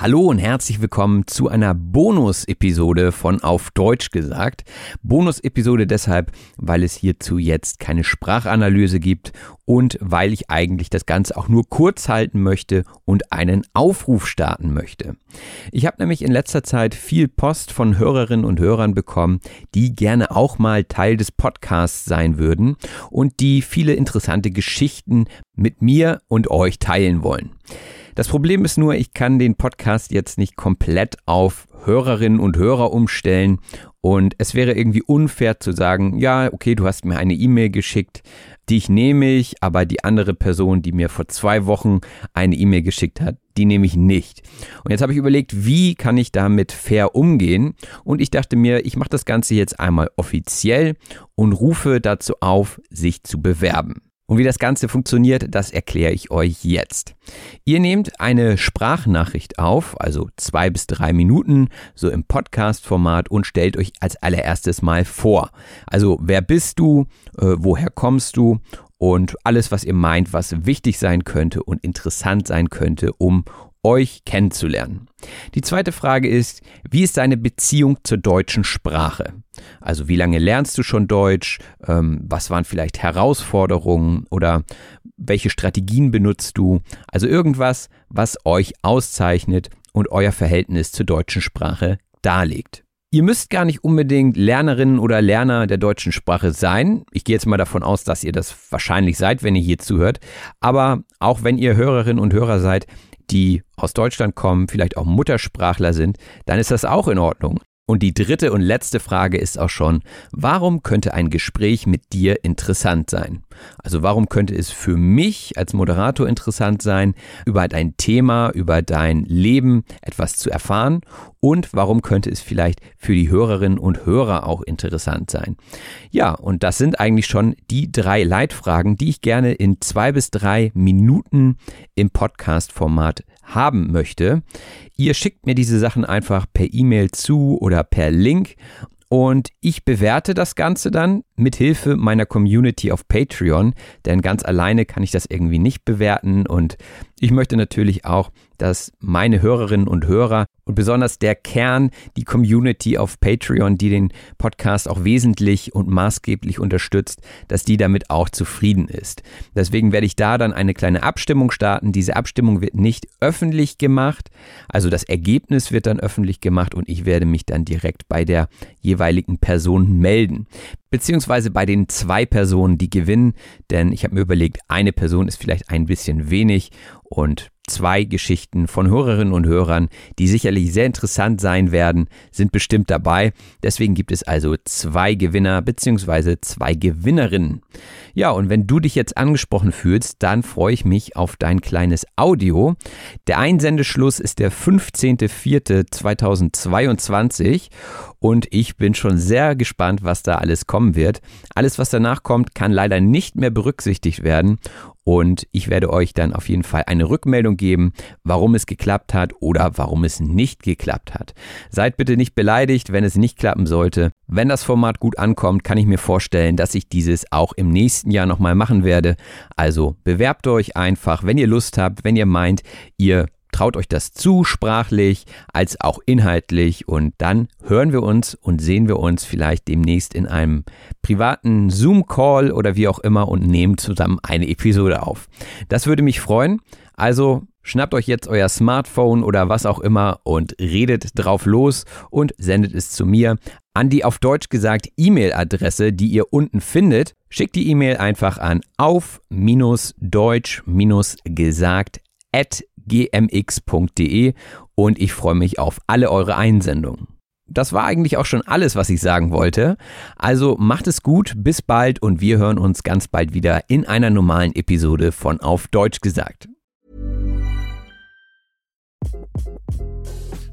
Hallo und herzlich willkommen zu einer Bonus-Episode von Auf Deutsch gesagt. Bonus-Episode deshalb, weil es hierzu jetzt keine Sprachanalyse gibt und weil ich eigentlich das Ganze auch nur kurz halten möchte und einen Aufruf starten möchte. Ich habe nämlich in letzter Zeit viel Post von Hörerinnen und Hörern bekommen, die gerne auch mal Teil des Podcasts sein würden und die viele interessante Geschichten mit mir und euch teilen wollen. Das Problem ist nur, ich kann den Podcast jetzt nicht komplett auf Hörerinnen und Hörer umstellen und es wäre irgendwie unfair zu sagen, ja, okay, du hast mir eine E-Mail geschickt, dich nehme ich, aber die andere Person, die mir vor zwei Wochen eine E-Mail geschickt hat, die nehme ich nicht. Und jetzt habe ich überlegt, wie kann ich damit fair umgehen? Und ich dachte mir, ich mache das Ganze jetzt einmal offiziell und rufe dazu auf, sich zu bewerben. Und wie das Ganze funktioniert, das erkläre ich euch jetzt. Ihr nehmt eine Sprachnachricht auf, also zwei bis drei Minuten, so im Podcast-Format und stellt euch als allererstes mal vor. Also wer bist du, äh, woher kommst du und alles, was ihr meint, was wichtig sein könnte und interessant sein könnte, um euch kennenzulernen. Die zweite Frage ist, wie ist deine Beziehung zur deutschen Sprache? Also wie lange lernst du schon Deutsch? Ähm, was waren vielleicht Herausforderungen oder welche Strategien benutzt du? Also irgendwas, was euch auszeichnet und euer Verhältnis zur deutschen Sprache darlegt. Ihr müsst gar nicht unbedingt Lernerinnen oder Lerner der deutschen Sprache sein. Ich gehe jetzt mal davon aus, dass ihr das wahrscheinlich seid, wenn ihr hier zuhört. Aber auch wenn ihr Hörerinnen und Hörer seid, die aus Deutschland kommen, vielleicht auch Muttersprachler sind, dann ist das auch in Ordnung. Und die dritte und letzte Frage ist auch schon, warum könnte ein Gespräch mit dir interessant sein? Also warum könnte es für mich als Moderator interessant sein, über dein Thema, über dein Leben etwas zu erfahren? Und warum könnte es vielleicht für die Hörerinnen und Hörer auch interessant sein? Ja, und das sind eigentlich schon die drei Leitfragen, die ich gerne in zwei bis drei Minuten im Podcast-Format haben möchte. Ihr schickt mir diese Sachen einfach per E-Mail zu oder per Link und ich bewerte das Ganze dann mit Hilfe meiner Community auf Patreon, denn ganz alleine kann ich das irgendwie nicht bewerten und ich möchte natürlich auch, dass meine Hörerinnen und Hörer und besonders der Kern, die Community auf Patreon, die den Podcast auch wesentlich und maßgeblich unterstützt, dass die damit auch zufrieden ist. Deswegen werde ich da dann eine kleine Abstimmung starten. Diese Abstimmung wird nicht öffentlich gemacht, also das Ergebnis wird dann öffentlich gemacht und ich werde mich dann direkt bei der jeweiligen Person melden beziehungsweise bei den zwei Personen, die gewinnen, denn ich habe mir überlegt, eine Person ist vielleicht ein bisschen wenig und zwei Geschichten von Hörerinnen und Hörern, die sicherlich sehr interessant sein werden, sind bestimmt dabei. Deswegen gibt es also zwei Gewinner bzw. zwei Gewinnerinnen. Ja, und wenn du dich jetzt angesprochen fühlst, dann freue ich mich auf dein kleines Audio. Der Einsendeschluss ist der 15.04.2022 und ich bin schon sehr gespannt, was da alles kommen wird. Alles, was danach kommt, kann leider nicht mehr berücksichtigt werden und ich werde euch dann auf jeden Fall eine Rückmeldung geben, warum es geklappt hat oder warum es nicht geklappt hat. Seid bitte nicht beleidigt, wenn es nicht klappen sollte. Wenn das Format gut ankommt, kann ich mir vorstellen, dass ich dieses auch im nächsten Jahr nochmal machen werde. Also bewerbt euch einfach, wenn ihr Lust habt, wenn ihr meint, ihr traut euch das zu, sprachlich als auch inhaltlich. Und dann hören wir uns und sehen wir uns vielleicht demnächst in einem privaten Zoom-Call oder wie auch immer und nehmen zusammen eine Episode auf. Das würde mich freuen. Also Schnappt euch jetzt euer Smartphone oder was auch immer und redet drauf los und sendet es zu mir an die auf Deutsch gesagt E-Mail-Adresse, die ihr unten findet. Schickt die E-Mail einfach an auf-deutsch-gesagt at gmx.de und ich freue mich auf alle eure Einsendungen. Das war eigentlich auch schon alles, was ich sagen wollte. Also macht es gut, bis bald und wir hören uns ganz bald wieder in einer normalen Episode von Auf Deutsch gesagt.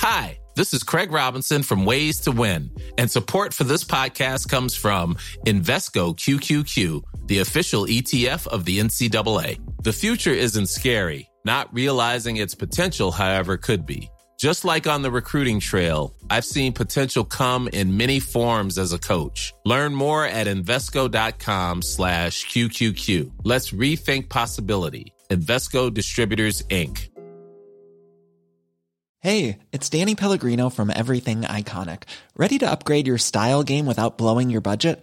Hi, this is Craig Robinson from Ways to Win, and support for this podcast comes from Invesco QQQ, the official ETF of the NCAA. The future isn't scary. Not realizing its potential, however, could be. Just like on the recruiting trail, I've seen potential come in many forms as a coach. Learn more at Invesco.com slash QQQ. Let's rethink possibility. Invesco Distributors, Inc. Hey, it's Danny Pellegrino from Everything Iconic. Ready to upgrade your style game without blowing your budget?